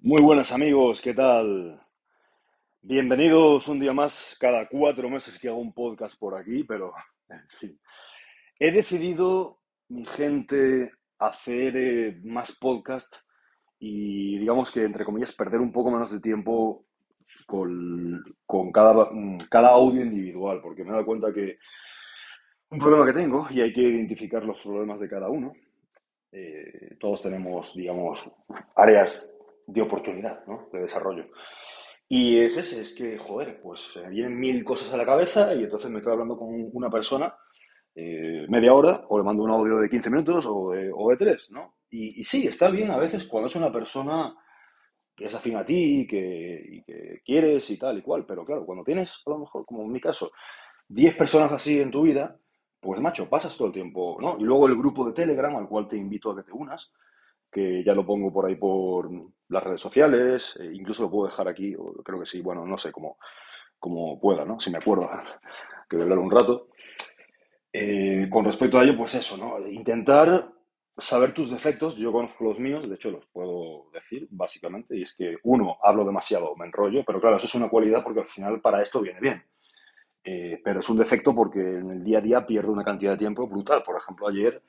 Muy buenas amigos, ¿qué tal? Bienvenidos un día más, cada cuatro meses que hago un podcast por aquí, pero en fin. He decidido, mi gente, hacer eh, más podcast y digamos que, entre comillas, perder un poco menos de tiempo con, con cada, mm, cada audio individual, porque me he dado cuenta que un problema que tengo, y hay que identificar los problemas de cada uno, eh, todos tenemos, digamos, áreas de oportunidad, ¿no? De desarrollo. Y es ese, es que, joder, pues me vienen mil cosas a la cabeza y entonces me estoy hablando con una persona eh, media hora o le mando un audio de 15 minutos o de, o de 3, ¿no? Y, y sí, está bien a veces cuando es una persona que es afín a ti que, y que quieres y tal y cual, pero claro, cuando tienes, a lo mejor, como en mi caso, 10 personas así en tu vida, pues macho, pasas todo el tiempo, ¿no? Y luego el grupo de Telegram al cual te invito a que te unas, que ya lo pongo por ahí por las redes sociales, e incluso lo puedo dejar aquí, o creo que sí, bueno, no sé cómo, cómo pueda, ¿no? Si me acuerdo, que voy a hablar un rato. Eh, con respecto a ello, pues eso, ¿no? Intentar saber tus defectos, yo conozco los míos, de hecho los puedo decir, básicamente, y es que uno, hablo demasiado, me enrollo, pero claro, eso es una cualidad porque al final para esto viene bien. Eh, pero es un defecto porque en el día a día pierdo una cantidad de tiempo brutal. Por ejemplo, ayer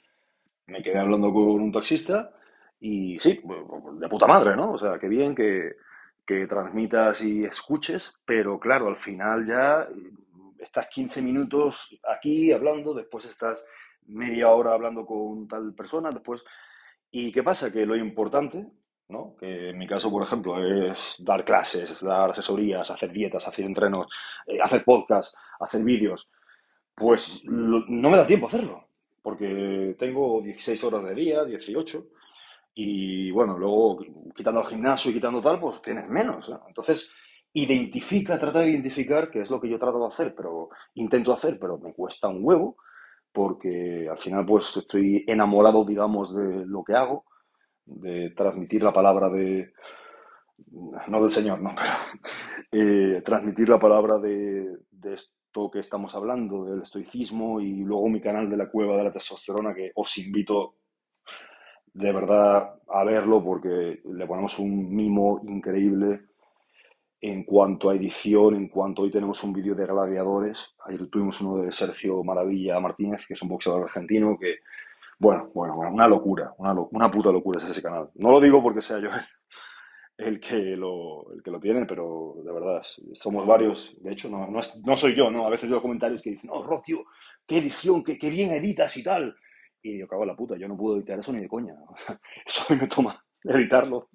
me quedé hablando con un taxista y sí, de puta madre, ¿no? O sea, qué bien que, que transmitas y escuches, pero claro, al final ya estás 15 minutos aquí hablando, después estás media hora hablando con tal persona, después... ¿Y qué pasa? Que lo importante, ¿no? Que en mi caso, por ejemplo, es dar clases, dar asesorías, hacer dietas, hacer entrenos, eh, hacer podcasts, hacer vídeos, pues no me da tiempo hacerlo, porque tengo 16 horas de día, 18, y bueno, luego quitando el gimnasio y quitando tal, pues tienes menos. ¿no? Entonces, identifica, trata de identificar, que es lo que yo trato de hacer, pero intento hacer, pero me cuesta un huevo, porque al final pues estoy enamorado, digamos, de lo que hago, de transmitir la palabra de, no del Señor, no, pero eh, transmitir la palabra de, de esto que estamos hablando, del estoicismo, y luego mi canal de la cueva de la testosterona, que os invito de verdad a verlo porque le ponemos un mimo increíble en cuanto a edición, en cuanto hoy tenemos un vídeo de gladiadores. Ayer tuvimos uno de Sergio Maravilla Martínez, que es un boxeador argentino, que, bueno, bueno, una locura, una, una puta locura es ese canal. No lo digo porque sea yo el que lo, el que lo tiene, pero de verdad, somos varios. De hecho, no, no, es- no soy yo, ¿no? A veces veo comentarios que dicen, no, Ro, tío, qué edición, qué, qué bien editas y tal. Y yo cago en la puta, yo no puedo editar eso ni de coña. Eso me toma editarlo.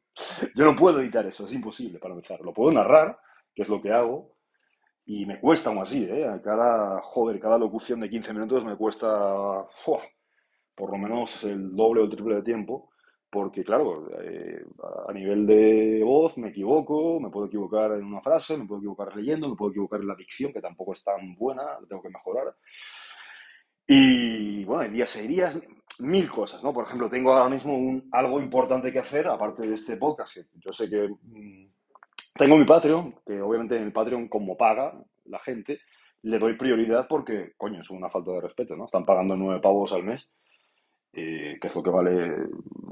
Yo no puedo editar eso, es imposible para empezar. Lo puedo narrar, que es lo que hago, y me cuesta aún así, ¿eh? Cada, joder, cada locución de 15 minutos me cuesta, ¡fua! por lo menos el doble o el triple de tiempo, porque claro, eh, a nivel de voz me equivoco, me puedo equivocar en una frase, me puedo equivocar leyendo, me puedo equivocar en la dicción, que tampoco es tan buena, la tengo que mejorar. Y bueno, días y días, mil cosas, ¿no? Por ejemplo, tengo ahora mismo un, algo importante que hacer, aparte de este podcast. Yo sé que mm, tengo mi Patreon, que obviamente en el Patreon, como paga la gente, le doy prioridad porque, coño, es una falta de respeto, ¿no? Están pagando nueve pavos al mes eh, que es lo que vale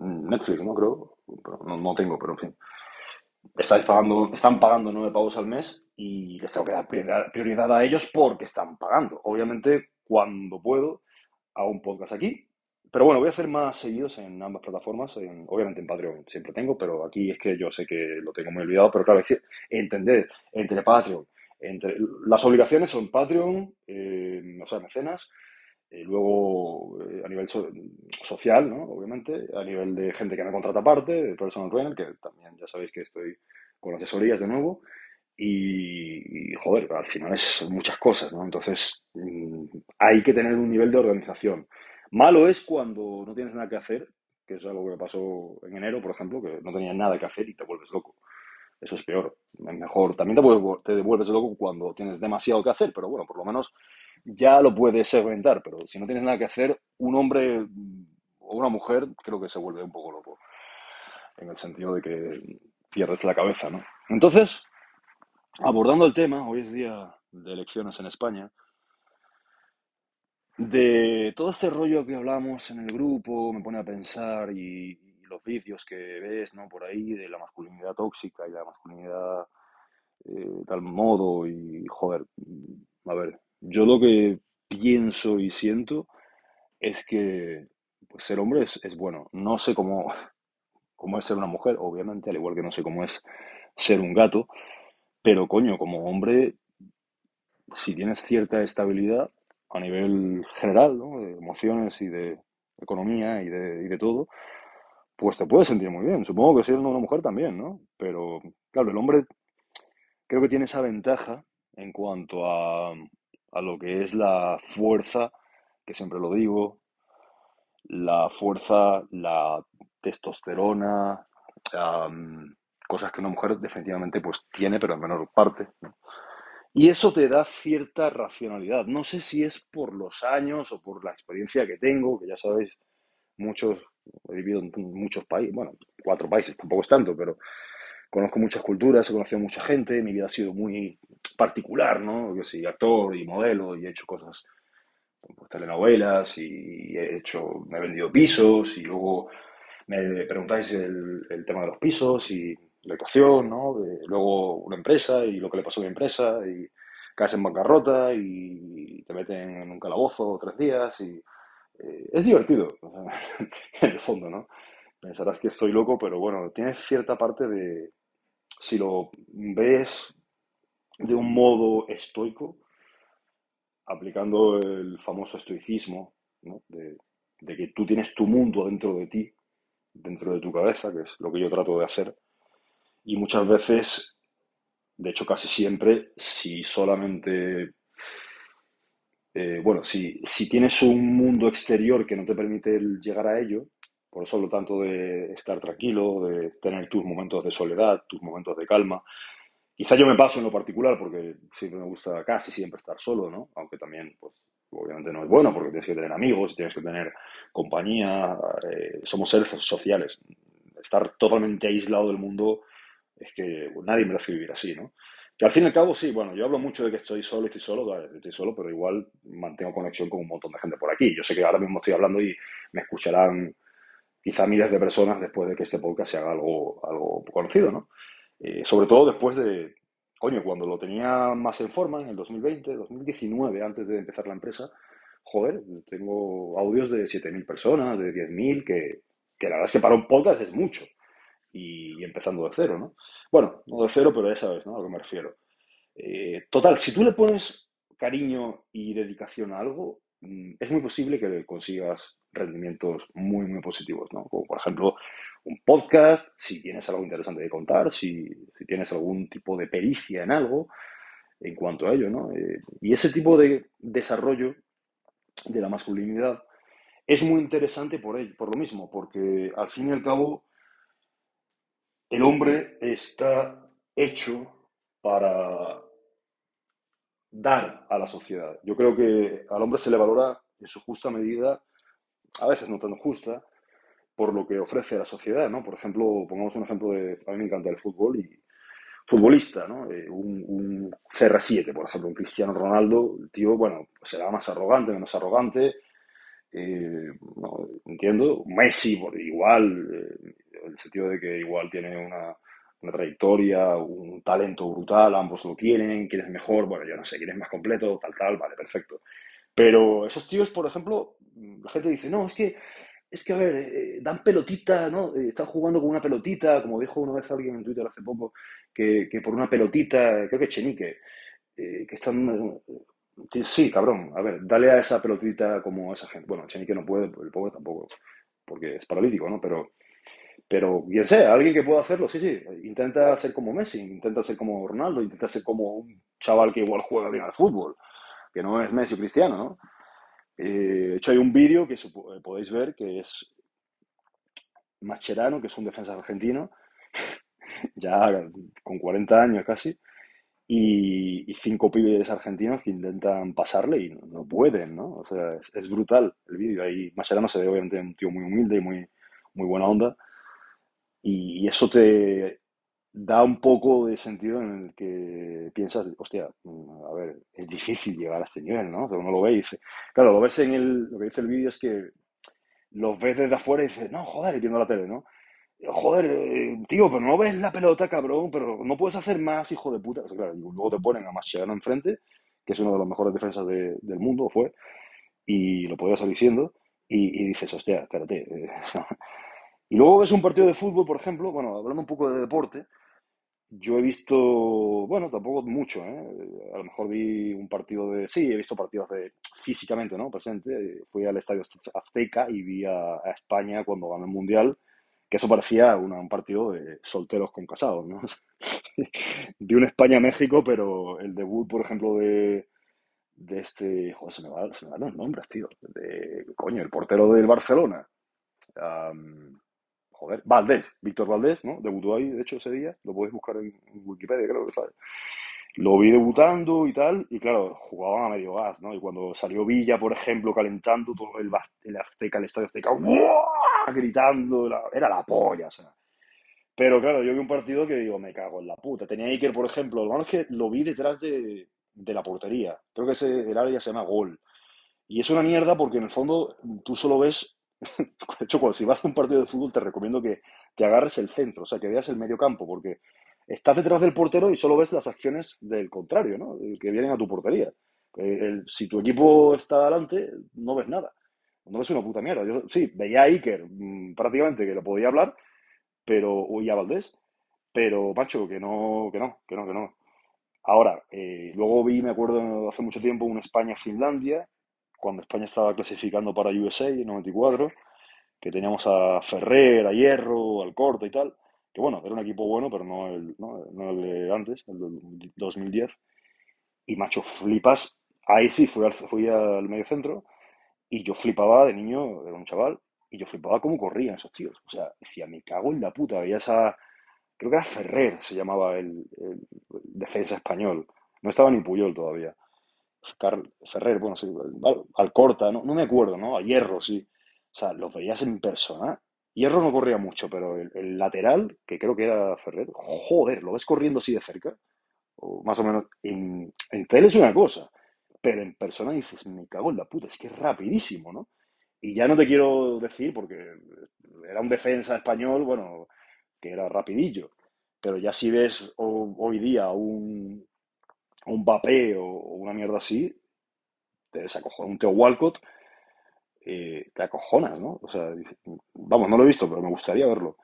Netflix, ¿no? Creo. No, no tengo, pero en fin. Estáis pagando, están pagando nueve pavos al mes y les tengo que dar prioridad a ellos porque están pagando. Obviamente, cuando puedo, hago un podcast aquí. Pero bueno, voy a hacer más seguidos en ambas plataformas. en- obviamente en Patreon siempre tengo, pero aquí es que yo sé que lo tengo muy olvidado. Pero claro, es que entender entre Patreon, entre las obligaciones son Patreon, eh, o sea, mecenas, eh, luego, eh, a nivel so- social, ¿no? Obviamente, a nivel de gente que me contrata aparte, de personal trainer, que también ya sabéis que estoy con asesorías de nuevo. Y, joder, al final es muchas cosas, ¿no? Entonces, mm, hay que tener un nivel de organización. Malo es cuando no tienes nada que hacer, que es algo que me pasó en enero, por ejemplo, que no tenías nada que hacer y te vuelves loco. Eso es peor. Es mejor. También te, vuelvo- te vuelves loco cuando tienes demasiado que hacer, pero bueno, por lo menos ya lo puedes segmentar. Pero si no tienes nada que hacer, un hombre mm, o una mujer creo que se vuelve un poco loco, en el sentido de que pierdes la cabeza, ¿no? Entonces, abordando el tema, hoy es día de elecciones en España, de todo este rollo que hablamos en el grupo, me pone a pensar y, los vídeos que ves, ¿no? Por ahí de la masculinidad tóxica y la masculinidad eh, tal modo y, joder, a ver, yo lo que pienso y siento es que pues, ser hombre es, es bueno. No sé cómo, cómo es ser una mujer, obviamente, al igual que no sé cómo es ser un gato, pero coño, como hombre, si tienes cierta estabilidad a nivel general, ¿no? de emociones y de economía y de, y de todo, pues te puedes sentir muy bien. Supongo que siendo una mujer también, ¿no? Pero claro, el hombre creo que tiene esa ventaja en cuanto a, a lo que es la fuerza, que siempre lo digo, la fuerza, la testosterona, cosas que una mujer definitivamente pues tiene, pero en menor parte. ¿no? Y eso te da cierta racionalidad. No sé si es por los años o por la experiencia que tengo, que ya sabéis, muchos, he vivido en muchos países, bueno, cuatro países, tampoco es tanto, pero conozco muchas culturas, he conocido mucha gente, mi vida ha sido muy particular, ¿no? Yo soy actor y modelo y he hecho cosas, pues, telenovelas y he hecho, me he vendido pisos y luego me preguntáis el, el tema de los pisos y la ecuación, ¿no? De, luego una empresa y lo que le pasó a mi empresa y caes en bancarrota y te meten en un calabozo tres días y eh, es divertido, en el fondo, ¿no? Pensarás que estoy loco, pero bueno, tiene cierta parte de, si lo ves de un modo estoico, aplicando el famoso estoicismo, ¿no? de que tú tienes tu mundo dentro de ti, dentro de tu cabeza, que es lo que yo trato de hacer, y muchas veces, de hecho casi siempre, si solamente, eh, bueno, si, si tienes un mundo exterior que no te permite llegar a ello, por eso lo tanto de estar tranquilo, de tener tus momentos de soledad, tus momentos de calma. Quizá yo me paso en lo particular porque siempre me gusta casi siempre estar solo, ¿no? Aunque también, pues, obviamente no es bueno porque tienes que tener amigos, tienes que tener compañía, eh, somos seres sociales. Estar totalmente aislado del mundo es que nadie merece vivir así, ¿no? Que al fin y al cabo, sí, bueno, yo hablo mucho de que estoy solo, estoy solo, estoy solo, pero igual mantengo conexión con un montón de gente por aquí. Yo sé que ahora mismo estoy hablando y me escucharán quizá miles de personas después de que este podcast se haga algo, algo conocido, ¿no? Eh, sobre todo después de, coño, cuando lo tenía más en forma, en el 2020, 2019, antes de empezar la empresa, joder, tengo audios de 7.000 personas, de 10.000, que, que la verdad es que para un podcast es mucho. Y, empezando de cero, ¿no? Bueno, no de cero, pero ya sabes, ¿no? A lo que me refiero. Eh, total, si tú le pones cariño y dedicación a algo, mm, es muy posible que consigas rendimientos muy, muy positivos, ¿no? Como por ejemplo un podcast, si tienes algo interesante de contar, si, si tienes algún tipo de pericia en algo en cuanto a ello, ¿no? Eh, y ese tipo de desarrollo de la masculinidad es muy interesante por ello, por lo mismo, porque al fin y al cabo el hombre está hecho para dar a la sociedad. Yo creo que al hombre se le valora en su justa medida, a veces no tan justa, por lo que ofrece a la sociedad, ¿no? Por ejemplo, pongamos un ejemplo de, a mí me encanta el fútbol y futbolista, ¿no? Eh, un, un CR7, por ejemplo, un Cristiano Ronaldo, el tío, bueno, será más arrogante, menos arrogante, eh, entiendo, Messi, igual, eh, en el sentido de que igual tiene una, trayectoria, un talento brutal, ambos lo tienen, quién es mejor, bueno, yo no sé, quién es más completo, tal, tal, vale, perfecto. Pero esos tíos, por ejemplo, la gente dice, no, es que, es que a ver, eh, dan pelotita, ¿no? Están jugando con una pelotita, como dijo una vez alguien en Twitter hace poco, que, que por una pelotita, creo que Chenique, que están... sí, cabrón, a ver, dale a esa pelotita como a esa gente. Bueno, Chenique no puede, el pobre tampoco, porque es paralítico, ¿no? Pero, pero quien sea, alguien que pueda hacerlo, sí, sí, intenta ser como Messi, intenta ser como Ronaldo, intenta ser como un chaval que igual juega bien al fútbol, que no es Messi Cristiano, ¿no? Eh, de hecho, hay un vídeo que eh, podéis ver que es Mascherano, que es un defensa argentino, ya con 40 años casi, y, y cinco pibes argentinos que intentan pasarle y no, no pueden, ¿no? O sea, es, es brutal el vídeo. Ahí Mascherano se ve obviamente un tío muy humilde y muy, muy buena onda, y eso te da un poco de sentido en el que piensas, hostia, mm, a ver, es difícil llegar a este nivel, ¿no? Pero uno lo ve y dice, claro, lo ves en el, lo que dice el vídeo es que los ves desde afuera y dices, no, joder, y viendo la tele, ¿no? Joder, eh, tío, pero no ves la pelota, cabrón, pero no puedes hacer más, hijo de puta. O sea, claro, luego te ponen a Mascherano enfrente, que es uno de los mejores defensas de- del mundo, fue, y lo podía salir siendo, y, y dices, hostia, espérate. eh, Y luego ves un partido de fútbol, por ejemplo, bueno, hablando un poco de deporte, yo he visto, bueno, tampoco mucho, ¿eh? A lo mejor vi un partido de, sí, he visto partidos de, físicamente, ¿no? Presente, fui al Estadio Azteca y vi a, a España cuando ganó el Mundial, que eso parecía un partido de solteros con casados, ¿no? Vi un España-México, pero el debut, por ejemplo, de, de este, joder, se me, van los nombres, tío, de, coño, el portero del Barcelona, Am, joder, Valdés, Víctor Valdés, ¿no? Debutó ahí, de hecho, ese día, lo podéis buscar en, Wikipedia, creo que sale. Lo vi debutando y tal, y claro, jugaban a medio gas, ¿no? Y cuando salió Villa, por ejemplo, calentando todo el, el Azteca, el Estadio Azteca, ¡buah! gritando, era la polla, o sea. Pero claro, yo vi un partido que digo, me cago en la puta. Tenía Iker, por ejemplo, lo malo es que lo vi detrás de, de la portería. Creo que ese, el área se llama gol. Y es una mierda porque en el fondo tú solo ves, de hecho, cuando si vas a un partido de fútbol te recomiendo que te agarres el centro, o sea, que veas el medio campo, porque estás detrás del portero y solo ves las acciones del contrario, ¿no? Que vienen a tu portería. Eh, si tu equipo está adelante, no ves nada. No ves una puta mierda. Yo sí, veía a Iker mm, prácticamente que lo podía hablar, pero, y a Valdés, pero, macho, que no, que no, que no, que no. Ahora, eh, luego vi, me acuerdo hace mucho tiempo, un España-Finlandia, cuando España estaba clasificando para USA en 94, que teníamos a Ferrer, a Hierro, al Corte y tal, que bueno, era un equipo bueno, pero no el, no, no el de antes, el del 2010. Y macho, flipas, ahí sí fui al, fui al medio centro y yo flipaba de niño, era un chaval, y yo flipaba cómo corrían esos tíos. O sea, decía, me cago en la puta, veía esa, creo que era Ferrer, se llamaba el, el defensa español. No estaba ni Puyol todavía. Car- Ferrer, bueno, sí, al- Alcorta, no, no me acuerdo, ¿no? A Hierro, sí. O sea, los veías en persona. Hierro no corría mucho, pero el, el lateral, que creo que era Ferrer, joder, lo ves corriendo así de cerca, o más o menos, en, en tele es una cosa, pero en persona dices, me cago en la puta, es que es rapidísimo, ¿no? Y ya no te quiero decir, porque era un defensa español, bueno, que era rapidillo, pero ya si ves ho- hoy día un, un Mbappé o, una mierda así, te desacojona, un Theo Walcott, eh, te acojonas, ¿no? O sea, vamos, no lo he visto, pero me gustaría verlo.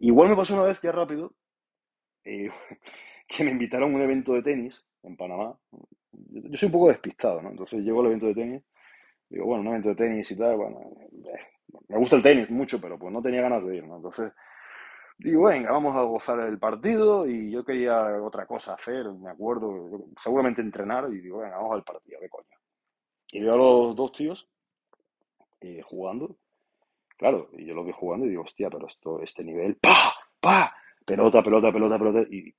Igual me pasó una vez, ya rápido, eh, que me invitaron a un evento de tenis en Panamá. Yo, soy un poco despistado, ¿no? Entonces llego al evento de tenis, digo, bueno, un evento de tenis y tal, bueno, eh, me gusta el tenis mucho, pero pues no tenía ganas de ir, ¿no? Entonces digo, venga, vamos a gozar el partido y yo quería otra cosa hacer, me acuerdo, seguramente entrenar y digo, venga, vamos al partido, qué coño. Y veo a los dos tíos eh, jugando, claro, y yo lo veo jugando y digo, hostia, pero esto, este nivel, ¡pa! ¡pa! Pelota, pelota, pelota, pelota, y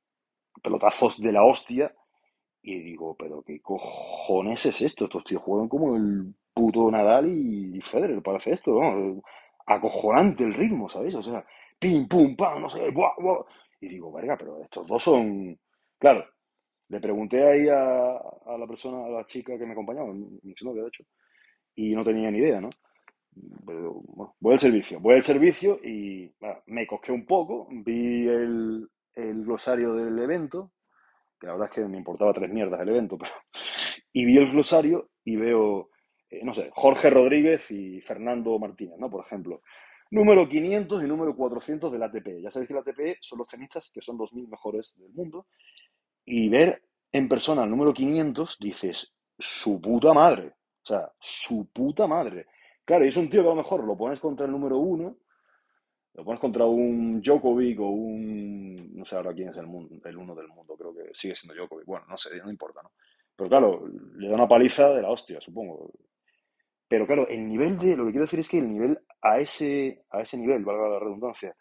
pelotazos de la hostia, y digo, pero qué cojones es esto, estos tíos juegan como el puto Nadal y Federer para hacer esto, ¿no? Acojonante el ritmo, ¿sabéis? O sea, pim, pum, pam, no sé, buah, buah. Y digo, verga, pero estos dos son... Claro, le pregunté ahí a, a la persona, a la chica que me acompañaba, mi exnovia, de hecho, y no tenía ni idea, ¿no? Pero, bueno, voy al servicio, voy al servicio y bueno, me cosqué un poco, vi el, el glosario del evento, que la verdad es que me importaba tres mierdas el evento, pero... Y vi el glosario y veo, eh, no sé, Jorge Rodríguez y Fernando Martínez, ¿no? Por ejemplo. Número 500 y número 400 del ATP. Ya sabéis que el ATP son los tenistas que son 2.000 mejores del mundo. Y ver en persona el número 500, dices, su puta madre. O sea, su puta madre. Claro, y es un tío que a lo mejor lo pones contra el número uno, lo pones contra un Djokovic o un... No sé ahora quién es el, mun- el uno del mundo, creo que sigue siendo Djokovic. Bueno, no sé, no importa, ¿no? Pero claro, le da una paliza de la hostia, supongo. Pero claro, el nivel de... Lo que quiero decir es que el nivel a ese, a ese nivel, valga la redundancia,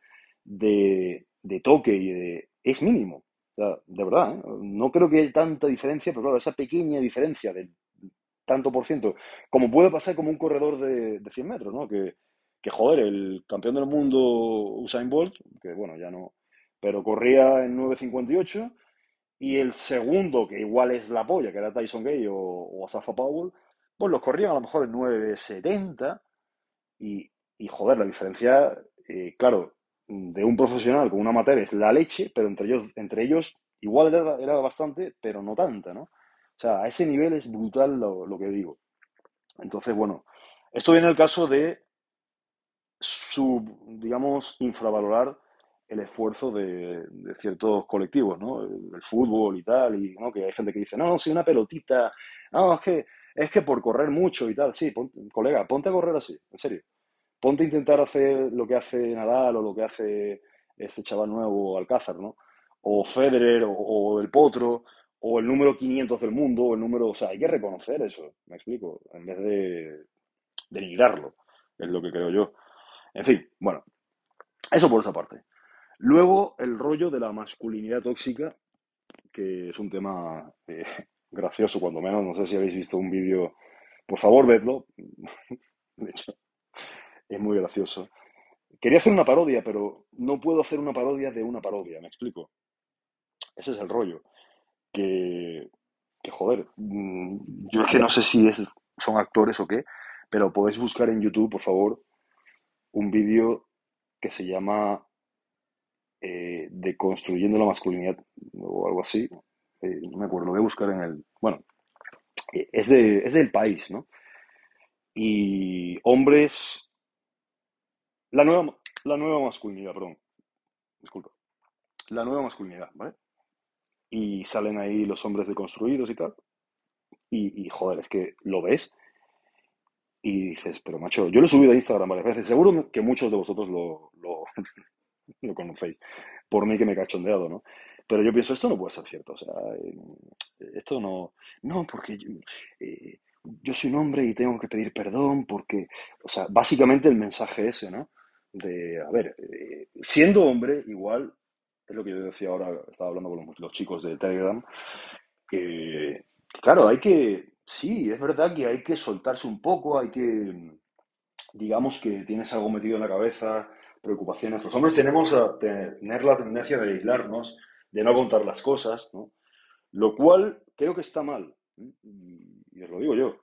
de, de toque y de... es mínimo. O sea, de verdad, ¿eh? No creo que haya tanta diferencia, pero claro, esa pequeña diferencia del tanto por ciento, como puede pasar como un corredor de, de 100 metros, ¿no? Que, que, joder, el campeón del mundo Usain Bolt, que bueno, ya no, pero corría en 9.58 y el segundo, que igual es la polla, que era Tyson Gay o, o Asafa Powell, pues los corrían a lo mejor en 9.70 y, y joder, la diferencia, eh, claro, de un profesional con una materia es la leche, pero entre ellos, entre ellos igual era, era bastante, pero no tanta, ¿no? O sea, a ese nivel es brutal lo, lo que digo. Entonces, bueno, esto viene el caso de sub, digamos, infravalorar el esfuerzo de, de ciertos colectivos, ¿no? El, fútbol y tal, y ¿no? que hay gente que dice, no, si una pelotita, no, es que, es que por correr mucho y tal, sí, ponte- colega, ponte a correr así, en serio. Ponte a intentar hacer lo que hace Nadal o lo que hace este chaval nuevo Alcázar, ¿no? O Federer o, o el Potro o el número 500 del mundo o el número, o sea, hay que reconocer eso, me explico, en vez de denigrarlo, es lo que creo yo. En fin, bueno, eso por esa parte. Luego, el rollo de la masculinidad tóxica, que es un tema eh, gracioso, cuando menos. No sé si habéis visto un vídeo. Por favor, vedlo. De hecho, es muy gracioso. Quería hacer una parodia, pero no puedo hacer una parodia de una parodia, ¿me explico? Ese es el rollo. Que, que joder, mm, yo es que no sé si es, son actores o qué, pero podéis buscar en YouTube, por favor, un vídeo que se llama eh, Deconstruyendo la masculinidad o algo así. Eh, no me acuerdo, lo voy a buscar en el... Bueno, eh, es, de, es del país, ¿no? Y hombres... La nueva, la nueva masculinidad, perdón, disculpa. La nueva masculinidad, ¿vale? Y salen ahí los hombres deconstruidos y tal. Y, y joder, es que lo ves y dices, pero macho, yo lo he subido a Instagram varias veces, seguro que muchos de vosotros lo, conocéis, por mí que me he cachondeado, ¿no? Pero yo pienso, esto no puede ser cierto, o sea, eh, esto no, no, porque yo, eh, yo soy un hombre y tengo que pedir perdón, porque, o sea, básicamente el mensaje ese, ¿no? De, a ver, eh, siendo hombre, igual, es lo que yo decía ahora, estaba hablando con los, los chicos de Telegram, que, claro, hay que, sí, es verdad que hay que soltarse un poco, hay que, digamos que tienes algo metido en la cabeza, preocupaciones. Los hombres tenemos a tener la tendencia de aislarnos, de no contar las cosas, ¿no? Lo cual creo que está mal, ¿eh? y, os lo digo yo.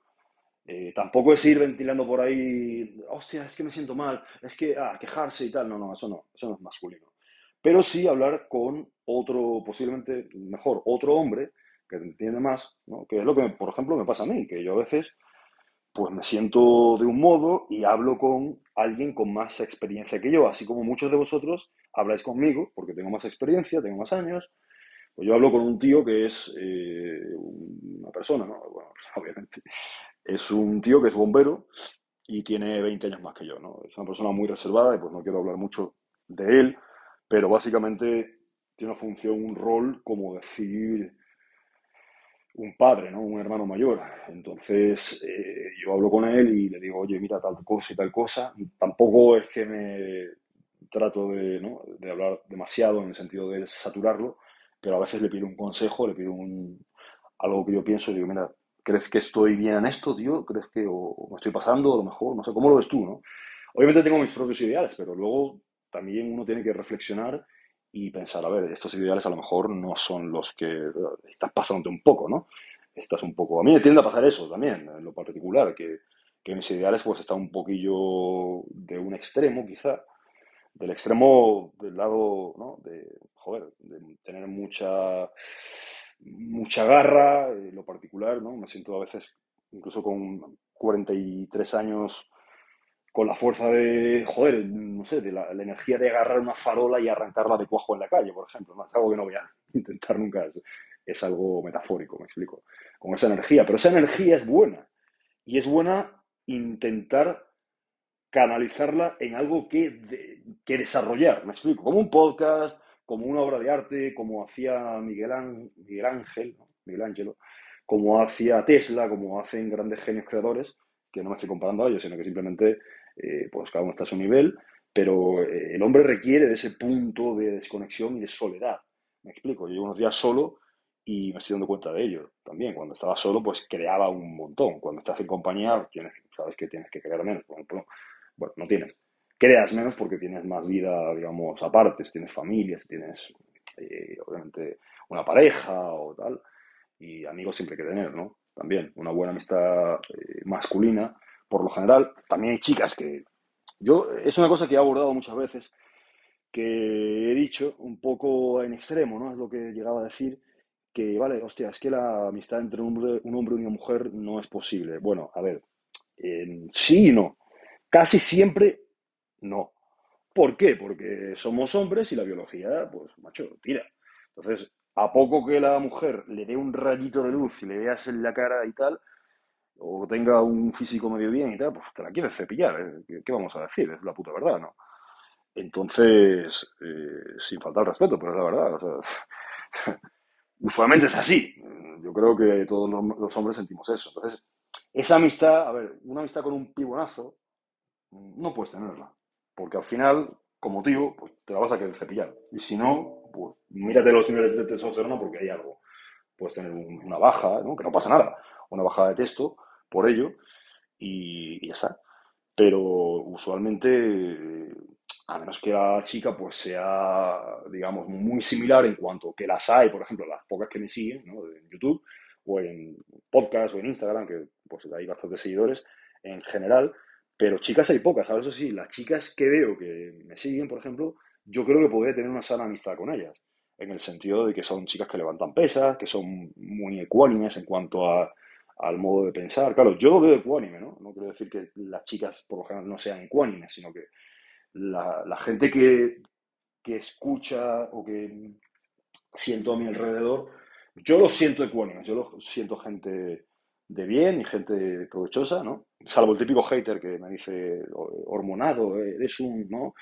Eh, tampoco es ir ventilando por ahí, hostia, es que me siento mal, es que, ah, quejarse y tal. No, no, eso no, eso no es masculino. Pero sí hablar con otro, posiblemente mejor, otro hombre que te entiende más, ¿no? Que es lo que, por ejemplo, me pasa a mí, que yo a veces pues me siento de un modo y hablo con alguien con más experiencia que yo, así como muchos de vosotros habláis conmigo, porque tengo más experiencia, tengo más años, pues yo hablo con un tío que es eh, una persona, ¿no? Bueno, obviamente, es un tío que es bombero y tiene 20 años más que yo, ¿no? Es una persona muy reservada y pues no quiero hablar mucho de él, pero básicamente tiene una función, un rol como decir un padre, ¿no? Un hermano mayor. Entonces, eh, yo hablo con él y le digo, oye, mira tal cosa y tal cosa. Tampoco es que me trato de, ¿no? de hablar demasiado en el sentido de saturarlo, pero a veces le pido un consejo, le pido un, algo que yo pienso y digo, mira, ¿crees que estoy bien en esto, tío? ¿Crees que o, o me estoy pasando a lo mejor? No sé, ¿cómo lo ves tú, no? Obviamente tengo mis propios ideales, pero luego también uno tiene que reflexionar y pensar, a ver, estos ideales a lo mejor no son los que eh, estás pasando un poco, ¿no? Estás un poco... A mí me tiende a pasar eso también, en lo particular, que, que mis ideales pues están un poquillo de un extremo, quizá, del extremo del lado, ¿no? De, joder, de tener mucha, mucha garra, en lo particular, ¿no? Me siento a veces, incluso con 43 años, con la fuerza de, joder, no sé, de la, energía de agarrar una farola y arrancarla de cuajo en la calle, por ejemplo, ¿no? Es algo que no voy a intentar nunca, es, algo metafórico, me explico, con esa energía, pero esa energía es buena, y es buena intentar canalizarla en algo que, que desarrollar, me explico, como un podcast, como una obra de arte, como hacía Miguel, Án- Miguel Ángel. Miguel Ángelo, como hacía Tesla, como hacen grandes genios creadores, que no me estoy comparando a ellos, sino que simplemente, eh, pues cada uno está a su nivel, pero eh, el hombre requiere de ese punto de desconexión y de soledad, me explico, yo llevo unos días solo y me estoy dando cuenta de ello también, cuando estaba solo, pues creaba un montón, cuando estás en compañía, tienes, sabes que tienes que crear menos, bueno, no tienes. Creas menos porque tienes más vida, digamos, aparte, si tienes familias, si tienes, eh, obviamente, una pareja o tal. Y amigos siempre hay que tener, ¿no? También, una buena amistad eh, masculina. Por lo general, también hay chicas que... Yo, es una cosa que he abordado muchas veces, que he dicho un poco en extremo, ¿no? Es lo que llegaba a decir, que, vale, hostia, es que la amistad entre un hombre, un hombre y una mujer no es posible. Bueno, a ver, sí y no. Casi siempre no. ¿Por qué? Porque somos hombres y la biología, pues, macho, tira. Entonces, a poco que la mujer le dé un rayito de luz y le veas en la cara y tal, o tenga un físico medio bien y tal, pues te la quieres cepillar. ¿eh? ¿Qué, vamos a decir? Es la puta verdad, ¿no? Entonces, eh, sin faltar respeto, pero es la verdad. usualmente es así. Yo creo que todos los, hombres sentimos eso. Entonces, esa amistad, a ver, una amistad con un pibonazo, no puedes tenerla. Porque al final, como motivo, pues te la vas a querer cepillar. Y si no, pues mírate los niveles de testosterona porque hay algo. Puedes tener una baja, ¿no? que no pasa nada, una bajada de testo por ello y, ya está. Pero usualmente, a menos que la chica pues sea, digamos, muy similar en cuanto que las hay, por ejemplo, las pocas que me siguen, ¿no? En YouTube o en podcast o en Instagram, que pues hay bastantes seguidores en general, pero chicas hay pocas. Ahora, eso sí, las chicas que veo que me siguen, por ejemplo, yo creo que podría tener una sana amistad con ellas, en el sentido de que son chicas que levantan pesas, que son muy ecuánimes en cuanto a, al modo de pensar. Claro, yo lo veo ecuánime, ¿no? No quiero decir que las chicas por lo general no sean ecuánimes, sino que la, gente que, que escucha o que siento a mi alrededor, yo lo siento ecuánimes, yo lo siento gente de bien y gente provechosa, ¿no? Salvo el típico hater que me dice hormonado, eres un, ¿no?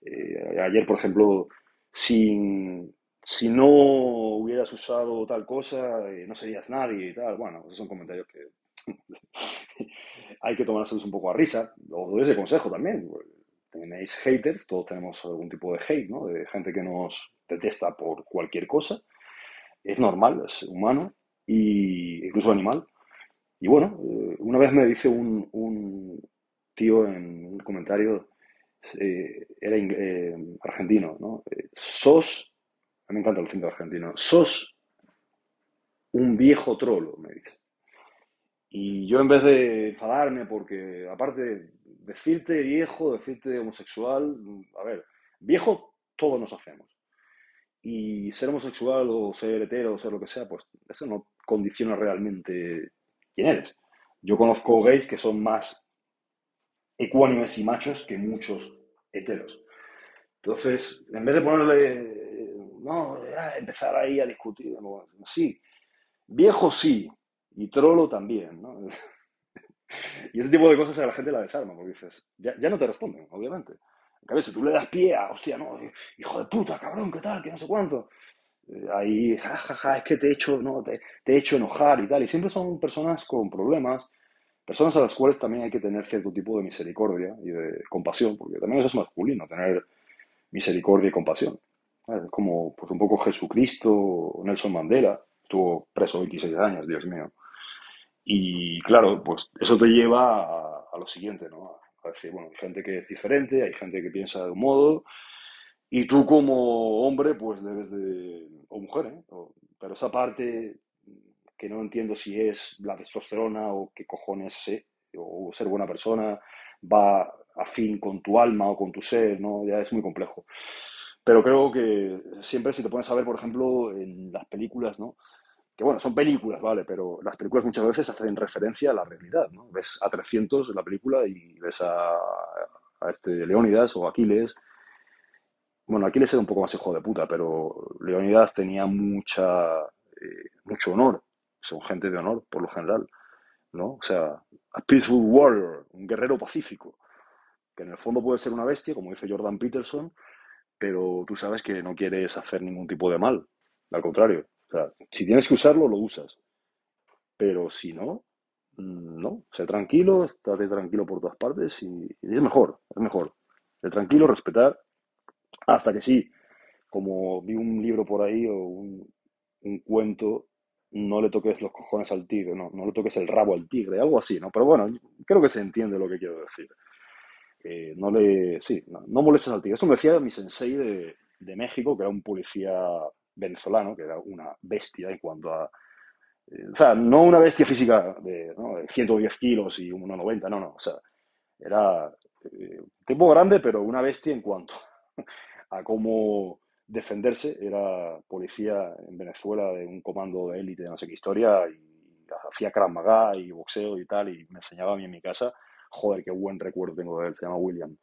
Eh, ayer, por ejemplo, sin, si no hubieras usado tal cosa, eh, no serías nadie y tal. Bueno, esos son comentarios que hay que tomárselos un poco a risa. O doy ese consejo también. Tenéis haters, todos tenemos algún tipo de hate, ¿no? De gente que nos detesta por cualquier cosa. Es normal, es humano y incluso animal. Y bueno, eh, una vez me dice un, tío en un comentario, eh, era argentino, ¿no? sos, a mí me encanta el cine argentino, sos un viejo trolo, me dice. Y yo en vez de enfadarme, porque aparte de decirte viejo, decirte homosexual, a ver, viejo todos nos hacemos. Y ser homosexual o ser hetero o ser lo que sea, pues eso no condiciona realmente quién eres. Yo conozco gays que son más ecuánimes y machos que muchos heteros. Entonces, en vez de ponerle, no, empezar ahí a discutir, sí, viejo sí, y trolo también, ¿no? y ese tipo de cosas a la gente la desarma, porque dices, ya, ya no te responden, obviamente. En si tú le das pie a, hostia, no, hijo de puta, cabrón, ¿qué tal? Que no sé cuánto. Eh, ahí, jajaja, es que te he hecho, no, te, te, he hecho enojar y tal. Y siempre son personas con problemas, personas a las cuales también hay que tener cierto tipo de misericordia y de compasión, porque también eso es masculino, tener misericordia y compasión. Como pues, un poco Jesucristo, Nelson Mandela, estuvo preso 26 años, Dios mío. Y claro, pues eso te lleva a, lo siguiente, ¿no? A decir, bueno, hay gente que es diferente, hay gente que piensa de un modo, y tú como hombre, pues debes de, o mujer, ¿eh? pero esa parte que no entiendo si es la testosterona o qué cojones sé, o ser buena persona, va a fin con tu alma o con tu ser, ¿no? Ya es muy complejo. Pero creo que siempre si te pones a ver, por ejemplo, en las películas, ¿no? Que bueno, son películas, ¿vale? Pero las películas muchas veces hacen referencia a la realidad, ¿no? Ves a 300 en la película y ves a, este Leónidas o Aquiles. Bueno, Aquiles era un poco más hijo de puta, pero Leónidas tenía mucha, eh, mucho honor son gente de honor, por lo general, ¿no? O sea, a peaceful warrior, un guerrero pacífico, que en el fondo puede ser una bestia, como dice Jordan Peterson, pero tú sabes que no quieres hacer ningún tipo de mal, al contrario. O sea, si tienes que usarlo, lo usas. Pero si no, mm, no, sé tranquilo, estate tranquilo por todas partes y, es mejor, es mejor. Sé tranquilo, respetar, hasta que sí, como vi un libro por ahí o un, un cuento no le toques los cojones al tigre, no, no le toques el rabo al tigre, algo así, ¿no? Pero bueno, creo que se entiende lo que quiero decir. No le, sí, no, molestes al tigre. Esto me decía mi sensei de, de, México, que era un policía venezolano, que era una bestia en cuanto a, eh, o sea, no una bestia física de, 110 kilos y 1,90, no, no, o sea, era eh, tipo grande, pero una bestia en cuanto a cómo defenderse. Era policía en Venezuela de un comando de élite de no sé qué historia y hacía Krav y boxeo y tal y me enseñaba a mí en mi casa. Joder, qué buen recuerdo tengo de él. Se llama William.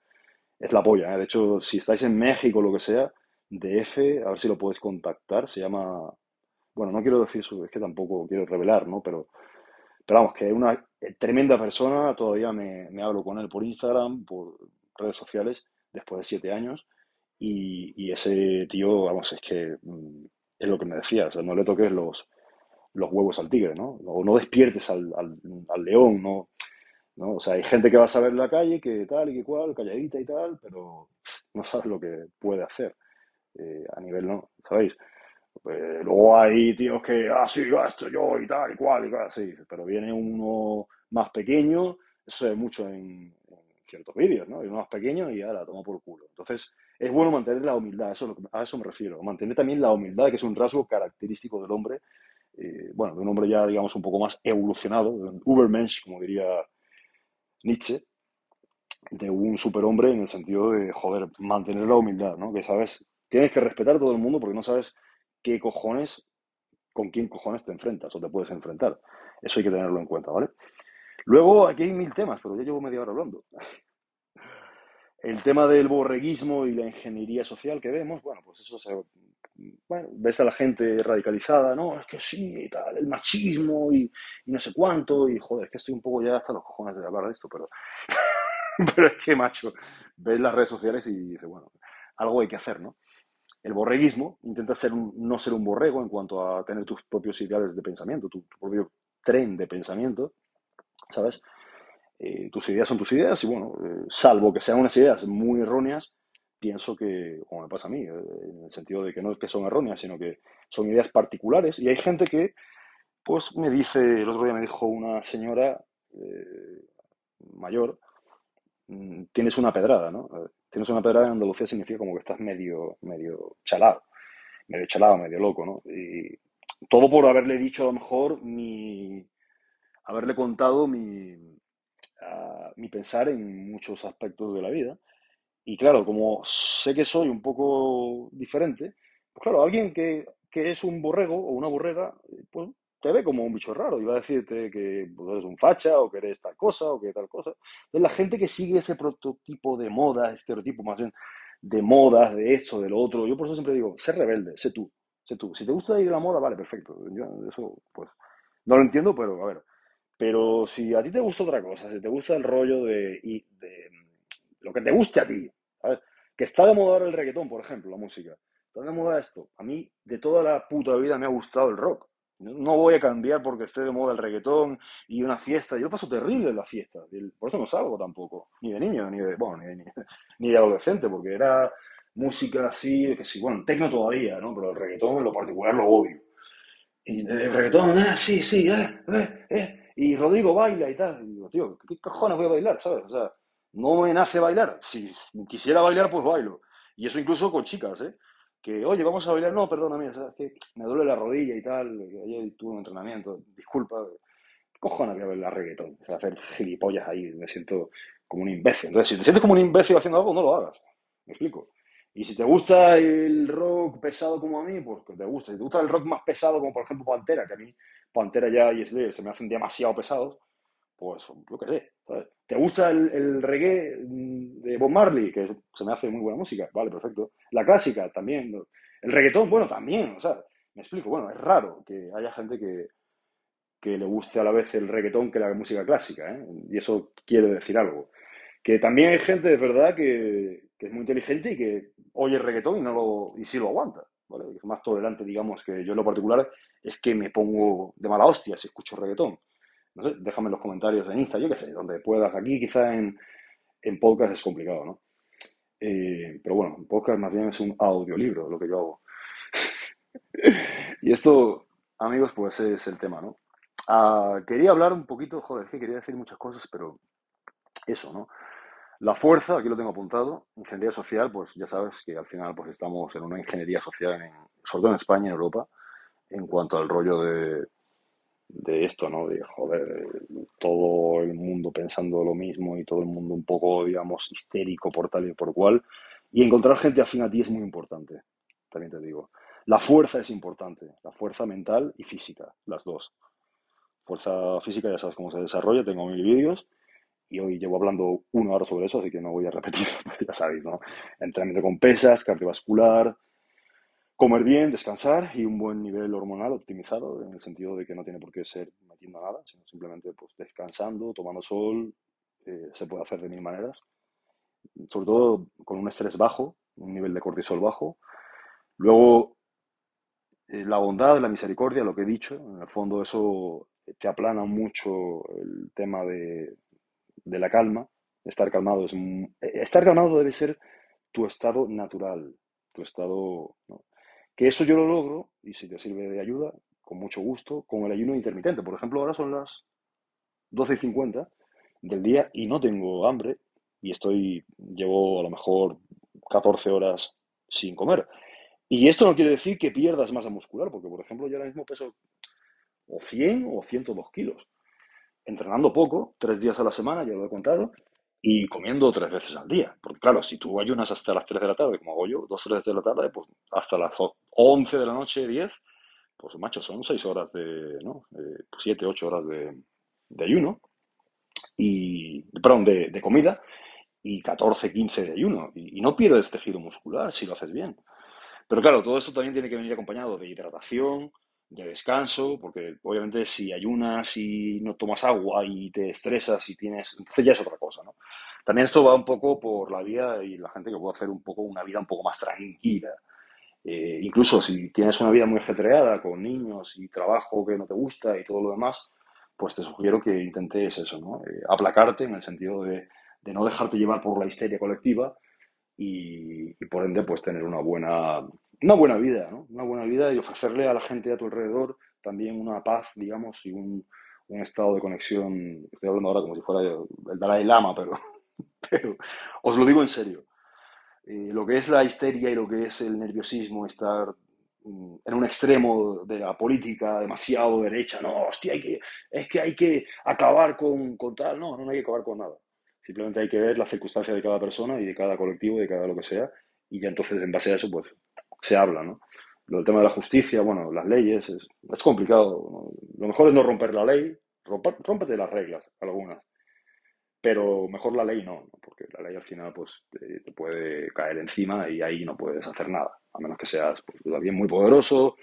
Es la polla, ¿eh? De hecho, si estáis en México o lo que sea, DF, a ver si lo podéis contactar. Se llama... Bueno, no quiero decir eso, es que tampoco quiero revelar, ¿no? Pero, pero vamos, que es una tremenda persona. Todavía me, me hablo con él por Instagram, por redes sociales, después de siete años. Y, ese tío, vamos, es que mm, es lo que me decía, o sea, no le toques los, los huevos al tigre, ¿no? O no despiertes al, al, león, ¿no? ¿No? O sea, hay gente que va a saber en la calle que tal y que cual, calladita y tal, pero no sabes lo que puede hacer eh, a nivel, ¿no? ¿Sabéis? Eh, luego hay tíos que, ah, sí, esto yo y tal y cual y cual, sí, pero viene uno más pequeño, eso es mucho en, ciertos vídeos, ¿no? Y uno más pequeño y ya la toma por culo. Entonces, es bueno mantener la humildad, eso, a eso me refiero. Mantener también la humildad, que es un rasgo característico del hombre, eh, bueno, de un hombre ya, digamos, un poco más evolucionado, de un Ubermensch, como diría Nietzsche, de un superhombre en el sentido de, joder, mantener la humildad, ¿no? Que sabes, tienes que respetar a todo el mundo porque no sabes qué cojones, con quién cojones te enfrentas o te puedes enfrentar. Eso hay que tenerlo en cuenta, ¿vale? Luego, aquí hay mil temas, pero yo llevo media hora hablando. El tema del borreguismo y la ingeniería social que vemos, bueno, pues eso se, bueno, ves a la gente radicalizada, no, es que sí, y tal, el machismo y, no sé cuánto, y joder, es que estoy un poco ya hasta los cojones de hablar de esto, pero, pero es que, macho, ves las redes sociales y dices, bueno, algo hay que hacer, ¿no? El borreguismo intenta ser no ser un borrego en cuanto a tener tus propios ideales de pensamiento, tu, propio tren de pensamiento, ¿sabes? Eh, tus ideas son tus ideas y bueno, eh, salvo que sean unas ideas muy erróneas, pienso que, como me pasa a mí, eh, en el sentido de que no es que son erróneas, sino que son ideas particulares. Y hay gente que, pues, me dice, el otro día me dijo una señora eh, mayor, mm, tienes una pedrada, ¿no? Eh, tienes una pedrada en Andalucía significa como que estás medio, medio chalado, medio chalado, medio loco, ¿no? Y todo por haberle dicho a lo mejor mi, haberle contado mi, ah, mi pensar en muchos aspectos de la vida y claro, como sé que soy un poco diferente, pues claro, alguien que, es un borrego o una borrega, pues te ve como un bicho raro y va a decirte que pues, eres un facha o que eres tal cosa o que tal cosa. Entonces la gente que sigue ese prototipo de moda, estereotipo más bien de modas, de esto, de lo otro, yo por eso siempre digo, sé rebelde, sé tú, sé tú. Si te gusta ir a la moda, vale, perfecto. Yo eso, pues, no lo entiendo, pero a ver. Pero si a ti te gusta otra cosa, si te gusta el rollo de, de lo que te guste a ti, Que está de moda ahora el reggaetón, por ejemplo, la música. Está de moda esto. A mí, de toda la puta vida me ha gustado el rock. No voy a cambiar porque esté de moda el reggaetón y una fiesta. Yo paso terrible en la fiesta. Por eso no salgo tampoco. Ni de niño, ni de, bueno, ni, ni de adolescente, porque era música así, que sí, bueno, tecno todavía, ¿no? Pero el reggaetón en lo particular lo odio. Y el reggaetón, ah, sí, sí, eh, eh, eh. Y Rodrigo baila y tal. Y digo, tío, ¿qué cojones voy a bailar, sabes? O sea, no me nace bailar. Si quisiera bailar, pues bailo. Y eso incluso con chicas, ¿eh? Que, oye, vamos a bailar. No, perdóname, ¿sabes que me duele la rodilla y tal. Ayer tuve un entrenamiento. Disculpa. ¿Qué cojones voy a bailar reggaetón? O sea, hacer gilipollas ahí. Me siento como un imbécil. Entonces, si te sientes como un imbécil haciendo algo, no lo hagas. ¿Me explico? Y si te gusta el rock pesado como a mí, pues que te gusta. Si te gusta el rock más pesado, como por ejemplo Pantera, que a mí Pantera ya y SD se me hacen demasiado pesados, pues yo qué sé. ¿Te gusta el, reggae de Bob Marley? Que se me hace muy buena música. Vale, perfecto. La clásica también. El reggaetón, bueno, también. O sea, me explico. Bueno, es raro que haya gente que, que le guste a la vez el reggaetón que la música clásica. ¿eh? Y eso quiere decir algo. Que también hay gente de verdad que, es muy inteligente y que oye el reggaetón y, no lo, y sí lo aguanta. ¿vale? Es más tolerante, digamos, que yo en lo particular es que me pongo de mala hostia si escucho reggaetón. No sé, déjame en los comentarios en Insta, yo qué sé, donde puedas. Aquí quizá en, en podcast es complicado, ¿no? Eh, pero bueno, en podcast más bien es un audiolibro lo que yo hago. y esto, amigos, pues es el tema, ¿no? Ah, quería hablar un poquito, joder, es que quería decir muchas cosas, pero eso, ¿no? La fuerza, aquí lo tengo apuntado, ingeniería social, pues ya sabes que al final pues estamos en una ingeniería social, en, sobre todo en España, en Europa, en cuanto al rollo de, de esto, ¿no? De, joder, todo el mundo pensando lo mismo y todo el mundo un poco, digamos, histérico por tal y por cual. Y encontrar gente afín a ti es muy importante, también te digo. La fuerza es importante, la fuerza mental y física, las dos. Fuerza física ya sabes cómo se desarrolla, tengo mil vídeos y hoy llevo hablando una hora sobre eso, así que no voy a repetir, ya sabéis, ¿no? Entrenamiento con pesas, cardiovascular, comer bien, descansar y un buen nivel hormonal optimizado, en el sentido de que no tiene por qué ser metiendo nada, sino simplemente pues, descansando, tomando sol, eh, se puede hacer de mil maneras, sobre todo con un estrés bajo, un nivel de cortisol bajo. Luego, eh, la bondad, la misericordia, lo que he dicho, en el fondo eso te aplana mucho el tema de, de la calma. Estar calmado es eh, estar calmado debe ser tu estado natural, tu estado que eso yo lo logro y si te sirve de ayuda, con mucho gusto, con el ayuno intermitente. Por ejemplo, ahora son las 12 y 50 del día y no tengo hambre y estoy llevo a lo mejor 14 horas sin comer. Y esto no quiere decir que pierdas masa muscular, porque por ejemplo yo ahora mismo peso o 100 o 102 kilos entrenando poco, tres días a la semana, ya lo he contado, y comiendo tres veces al día. Porque claro, si tú ayunas hasta las 3 de la tarde, como hago yo, dos o 3 de la tarde, pues hasta las 11 de la noche, 10, pues macho, son 6 horas de, ¿no? 7, 8 horas de, ayuno, y, perdón, de, comida, y 14, 15 de ayuno. Y, y no pierdes tejido muscular si lo haces bien. Pero claro, todo esto también tiene que venir acompañado de hidratación, de descanso, porque obviamente si ayunas y no tomas agua y te estresas y tienes, entonces ya es otra cosa, ¿no? También esto va un poco por la vida y la gente que puede hacer un poco una vida un poco más tranquila. Eh, incluso si tienes una vida muy ajetreada con niños y trabajo que no te gusta y todo lo demás, pues te sugiero que intentes eso, ¿no? Eh, aplacarte en el sentido de, no dejarte llevar por la histeria colectiva y, y por ende pues tener una buena una buena vida, ¿no? Una buena vida y ofrecerle a la gente a tu alrededor también una paz, digamos, y un, un estado de conexión. Estoy hablando ahora como si fuera el Dalai Lama, pero, pero os lo digo en serio. Eh, lo que es la histeria y lo que es el nerviosismo, estar mm, en un extremo de la política demasiado derecha, no, hostia, hay que, es que hay que acabar con, con tal, no, no hay que acabar con nada. Simplemente hay que ver las circunstancias de cada persona y de cada colectivo, de cada lo que sea, y ya entonces en base a eso, pues se habla, ¿no? Lo del tema de la justicia, bueno, las leyes, es, es complicado. Lo mejor es no romper la ley, rómpete las reglas, algunas. Pero mejor la ley no, porque la ley al final pues te, puede caer encima y ahí no puedes hacer nada, a menos que seas pues, bien muy poderoso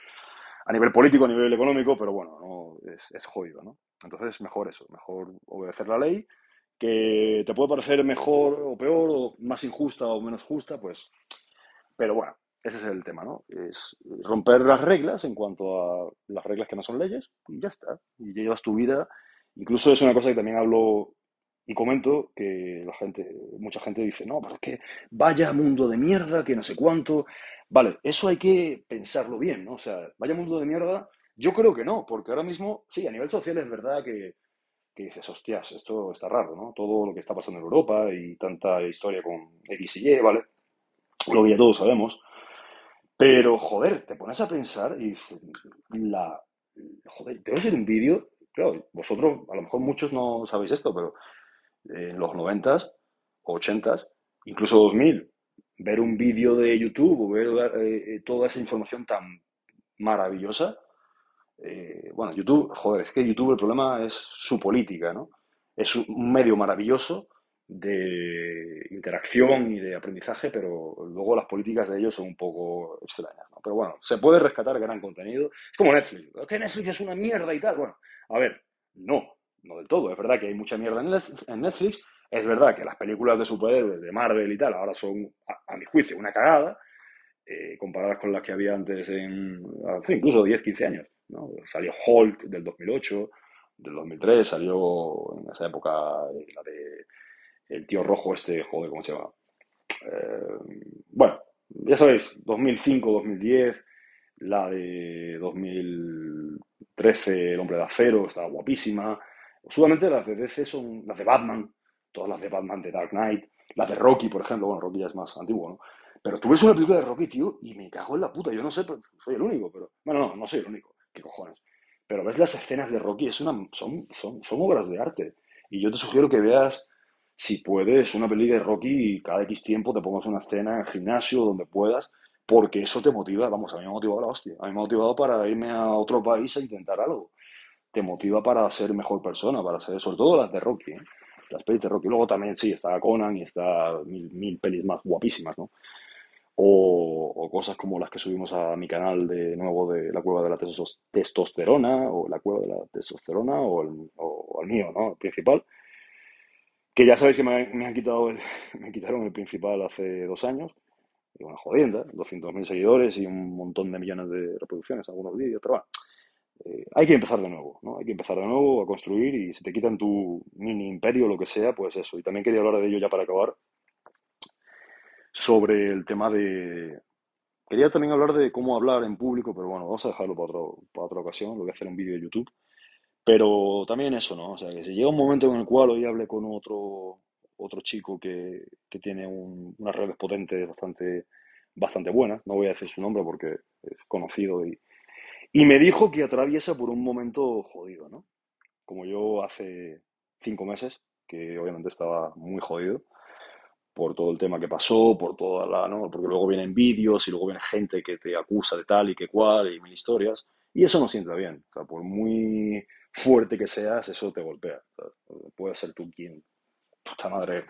a nivel político, a nivel económico, pero bueno, no, es, es jodido, ¿no? Entonces mejor eso, mejor obedecer la ley, que te puede parecer mejor o peor, o más injusta o menos justa, pues, pero bueno, ese es el tema, ¿no? Es romper las reglas en cuanto a las reglas que no son leyes y ya está. Y llevas tu vida. Incluso es una cosa que también hablo comento que la gente, mucha gente dice, no, pero es que vaya mundo de mierda, que no sé cuánto. Vale, eso hay que pensarlo bien, ¿no? O sea, vaya mundo de mierda, yo creo que no, porque ahora mismo, sí, a nivel social es verdad que, que dices, hostias, esto está raro, ¿no? Todo lo que está pasando en Europa y tanta historia con X y Y, ¿vale? Lo que ya todos sabemos. Pero, joder, te pones a pensar y la, joder, te voy a un vídeo, claro, vosotros, a lo mejor muchos no sabéis esto, pero en los 90s, 80s, incluso 2000, ver un vídeo de YouTube o ver eh, toda esa información tan maravillosa, eh, bueno, YouTube, joder, es que YouTube el problema es su política, ¿no? Es un medio maravilloso, de interacción y de aprendizaje, pero luego las políticas de ellos son un poco extrañas. ¿no? Pero bueno, se puede rescatar gran contenido. Es como Netflix. Es que Netflix es una mierda y tal. Bueno, a ver, no, no del todo. Es verdad que hay mucha mierda en Netflix. Es verdad que las películas de superhéroes de Marvel y tal ahora son, a, mi juicio, una cagada, eh, comparadas con las que había antes en, incluso 10, 15 años. ¿no? Salió Hulk del 2008, del 2003, salió en esa época eh, la de el tío rojo este, joder, ¿cómo se llama? Eh, bueno, ya sabéis, 2005, 2010, la de 2013, El hombre de acero, estaba guapísima. Usualmente las de DC son las de Batman, todas las de Batman de Dark Knight, las de Rocky, por ejemplo, bueno, Rocky ya es más antiguo, ¿no? Pero tú ves una película de Rocky, tío, y me cago en la puta, yo no sé, soy el único, pero... Bueno, no, no soy el único, qué cojones. Pero ves las escenas de Rocky, es una, son, son, son obras de arte. Y yo te sugiero que veas si puedes, una peli de Rocky y cada X tiempo te pongas una escena en el gimnasio, donde puedas, porque eso te motiva, vamos, a mí me ha motivado la hostia, a mí me ha motivado para irme a otro país a intentar algo, te motiva para ser mejor persona, para ser, sobre todo las de Rocky, ¿eh? las pelis de Rocky, luego también sí, está Conan y está mil, pelis más guapísimas, ¿no? O, cosas como las que subimos a mi canal de nuevo de la cueva de la testosterona, o la cueva de la testosterona, o el, o el mío, ¿no? El principal que ya sabéis que me, han quitado me quitaron el principal hace dos años, y una jodienda, 200.000 seguidores y un montón de millones de reproducciones, algunos vídeos, pero bueno, eh, hay que empezar de nuevo, ¿no? Hay que empezar de nuevo a construir y si te quitan tu mini imperio o lo que sea, pues eso. Y también quería hablar de ello ya para acabar, sobre el tema de... Quería también hablar de cómo hablar en público, pero bueno, vamos a dejarlo para, otro, para otra ocasión, lo voy a hacer en vídeo de YouTube. Pero también eso, ¿no? O sea, que si llega un momento en el cual hoy hable con otro, otro chico que, que tiene un, unas redes potentes bastante, bastante buenas, no voy a decir su nombre porque es conocido, y, y me dijo que atraviesa por un momento jodido, ¿no? Como yo hace cinco meses, que obviamente estaba muy jodido por todo el tema que pasó, por toda la, ¿no? Porque luego vienen vídeos y luego viene gente que te acusa de tal y que cual y mil historias, y eso no sienta bien. O sea, por muy fuerte que seas, eso te golpea. Puede ser tú quien, puta madre,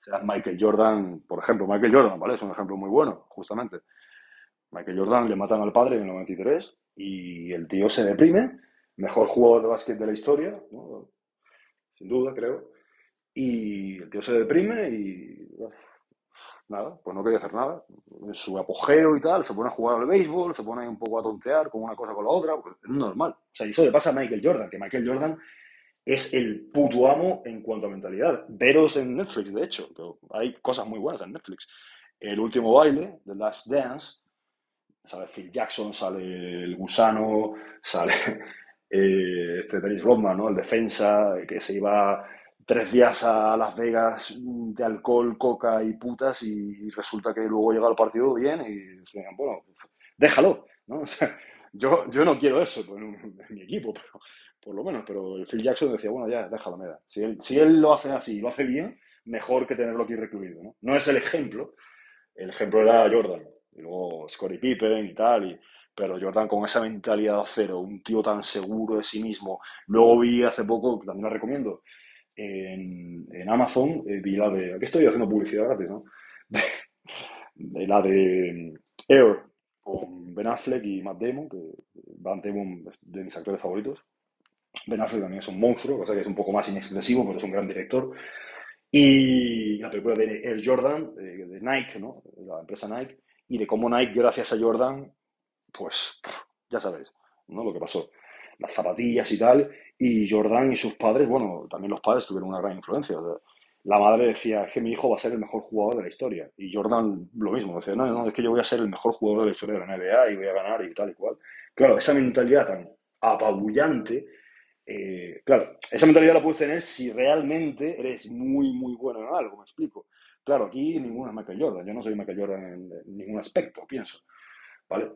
seas Michael Jordan, por ejemplo, Michael Jordan, ¿vale? Es un ejemplo muy bueno, justamente. Michael Jordan le matan al padre en el 93 y el tío se deprime, mejor jugador de básquet de la historia, sin duda, creo. Y el tío se deprime y nada, pues no quería hacer nada. En su apogeo y tal, se pone a jugar al béisbol, se pone un poco a tontear con una cosa con la otra, es normal. O sea, y eso le pasa a Michael Jordan, que Michael Jordan es el puto amo en cuanto a mentalidad. Veros en Netflix, de hecho, hay cosas muy buenas en Netflix. El último baile, The Last Dance, sale Phil Jackson, sale el gusano, sale eh, este Dennis Rodman, ¿no? El defensa, que se iba tres días a Las Vegas de alcohol, coca y putas y resulta que luego llega al partido bien y dicen, bueno, déjalo, ¿no? yo, yo no quiero eso en, mi equipo, pero, por lo menos, pero Phil Jackson decía, bueno, ya, déjalo, me da. Si él, si él lo hace así lo hace bien, mejor que tenerlo aquí recluido, ¿no? No es el ejemplo, el ejemplo era Jordan, y luego Scottie Pippen y tal, y, pero Jordan con esa mentalidad de cero, un tío tan seguro de sí mismo. Luego vi hace poco, también la recomiendo, en, Amazon eh, vi la de. Aquí estoy haciendo publicidad gratis, ¿no? De, la de Air con Ben Affleck y Matt Damon, que Matt Damon es de mis actores favoritos. Ben Affleck también es un monstruo, cosa que es un poco más inexpresivo, pero es un gran director. Y la película de Air Jordan, de, de Nike, ¿no? La empresa Nike, y de cómo Nike, gracias a Jordan, pues ya sabéis, ¿no? Lo que pasó las zapatillas y tal, y Jordan y sus padres, bueno, también los padres tuvieron una gran influencia. la madre decía que mi hijo va a ser el mejor jugador de la historia. Y Jordan lo mismo, decía, no, no, es que yo voy a ser el mejor jugador de la historia de la NBA y voy a ganar y tal y cual. Claro, esa mentalidad tan apabullante, eh, claro, esa mentalidad la puedes tener si realmente eres muy, muy bueno en algo, me explico. Claro, aquí ninguno es Michael Jordan, yo no soy Michael Jordan en, ningún aspecto, pienso. ¿Vale?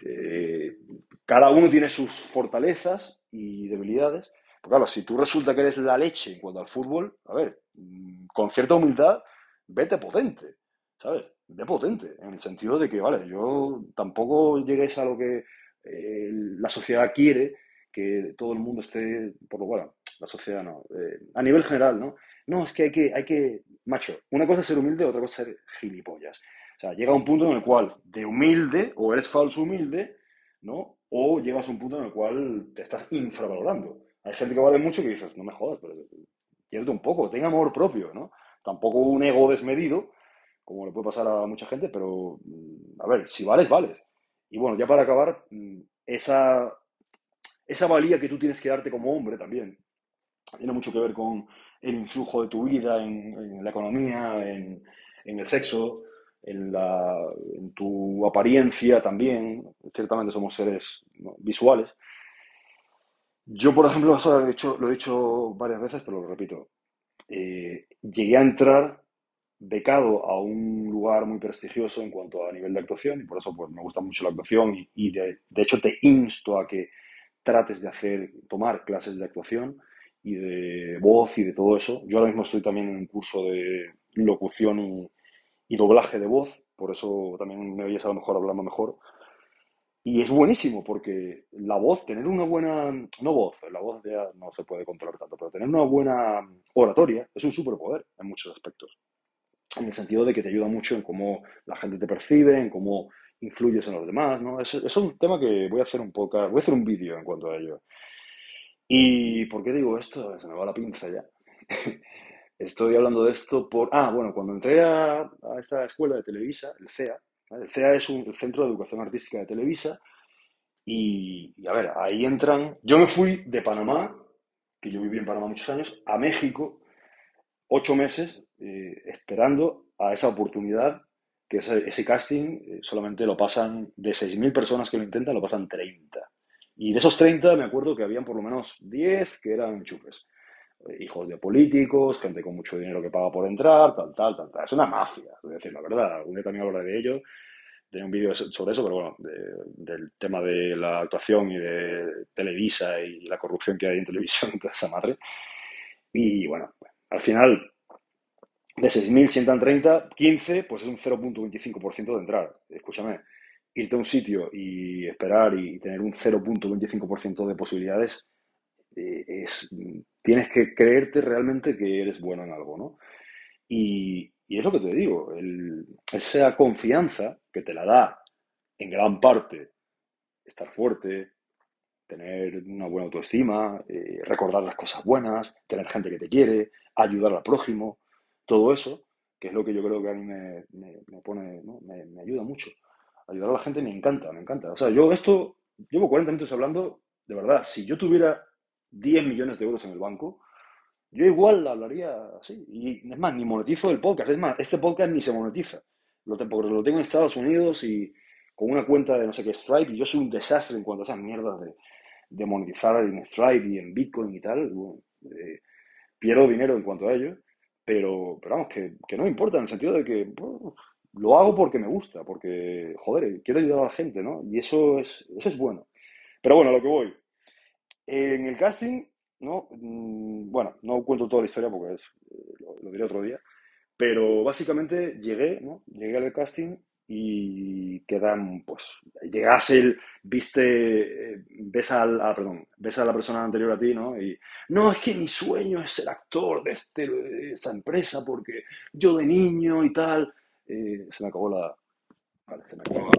Eh, cada uno tiene sus fortalezas y debilidades. Pero claro, si tú resulta que eres la leche en cuanto al fútbol, a ver, mm, con cierta humildad, vete potente, ¿sabes? Ve potente, en el sentido de que, vale, yo tampoco llegues a lo que eh, la sociedad quiere, que todo el mundo esté, por lo cual, la sociedad no, eh, a nivel general, ¿no? No, es que hay que, hay que, macho, una cosa es ser humilde, otra cosa es ser gilipollas. O sea, llega un punto en el cual de humilde o eres falso humilde, ¿no? O llegas a un punto en el cual te estás infravalorando. Hay gente que vale mucho que dices, no me jodas, pero quiérete un poco, tenga amor propio, ¿no? Tampoco un ego desmedido, como le puede pasar a mucha gente, pero, mm, a ver, si vales, vales. Y bueno, ya para acabar, mm, esa, esa valía que tú tienes que darte como hombre también tiene mucho que ver con el influjo de tu vida en, la economía, en, en el sexo, en, la, en tu apariencia también, ciertamente somos seres visuales. Yo, por ejemplo, lo he, dicho, lo he dicho varias veces, pero lo repito. Eh, llegué a entrar becado a un lugar muy prestigioso en cuanto a nivel de actuación y por eso pues, me gusta mucho la actuación y, de, de, hecho te insto a que trates de hacer, tomar clases de actuación y de voz y de todo eso. Yo ahora mismo estoy también en un curso de locución y, y doblaje de voz, por eso también me oyes a lo mejor hablando mejor. Y es buenísimo porque la voz, tener una buena, no voz, la voz ya no se puede controlar tanto, pero tener una buena oratoria es un superpoder en muchos aspectos. En el sentido de que te ayuda mucho en cómo la gente te percibe, en cómo influyes en los demás, ¿no? Es, es un tema que voy a hacer un poco, voy a hacer un vídeo en cuanto a ello. ¿Y por qué digo esto? Se me va la pinza ya. Estoy hablando de esto por... Ah, bueno, cuando entré a, esta escuela de Televisa, el CEA, el CEA es un, el Centro de Educación Artística de Televisa, y, a ver, ahí entran... Yo me fui de Panamá, que yo viví en Panamá muchos años, a México, ocho meses, eh, esperando a esa oportunidad, que ese, ese casting eh, solamente lo pasan, de 6.000 personas que lo intentan, lo pasan 30. Y de esos 30 me acuerdo que habían por lo menos 10 que eran chupes. Eh, hijos de políticos, gente con mucho dinero que paga por entrar, tal, tal, tal, tal. Es una mafia, a decir la verdad. Algún día también hablaré de ello. Tenía un vídeo sobre eso, pero bueno, de, del tema de la actuación y de Televisa y la corrupción que hay en televisión toda esa madre. Y bueno, al final, de 6.130, 15, pues es un 0.25% de entrar. Escúchame, irte a un sitio y esperar y tener un 0.25% de posibilidades, eh, es, tienes que creerte realmente que eres bueno en algo, ¿no? Y, y es lo que te digo, el, esa confianza que te la da en gran parte estar fuerte, tener una buena autoestima, eh, recordar las cosas buenas, tener gente que te quiere, ayudar al prójimo, todo eso, que es lo que yo creo que a mí me, me, pone, ¿no? me, me ayuda mucho ayudar a la gente me encanta, me encanta. O sea, yo esto, llevo 40 minutos hablando, de verdad, si yo tuviera 10 millones de euros en el banco, yo igual hablaría así. Y es más, ni monetizo el podcast. Es más, este podcast ni se monetiza. Lo, tengo, lo tengo en Estados Unidos y con una cuenta de no sé qué Stripe, y yo soy un desastre en cuanto a esas mierdas de, monetizar en Stripe y en Bitcoin y tal. Eh, pierdo dinero en cuanto a ello, pero, vamos, que, no importa, en el sentido de que bueno, lo hago porque me gusta, porque, joder, quiero ayudar a la gente, ¿no? Y eso es, eso es bueno. Pero bueno, a lo que voy. En el casting, ¿no? Mm, bueno, no cuento toda la historia porque es, lo, lo, diré otro día, pero básicamente llegué, ¿no? Llegué al casting y quedan, pues, llegas el, viste, ves a, la, perdón, ves a la persona anterior a ti, ¿no? Y, no, es que mi sueño es ser actor de, este, de esa empresa porque yo de niño y tal, eh, se me acabó la... Vale, se me acabó. la...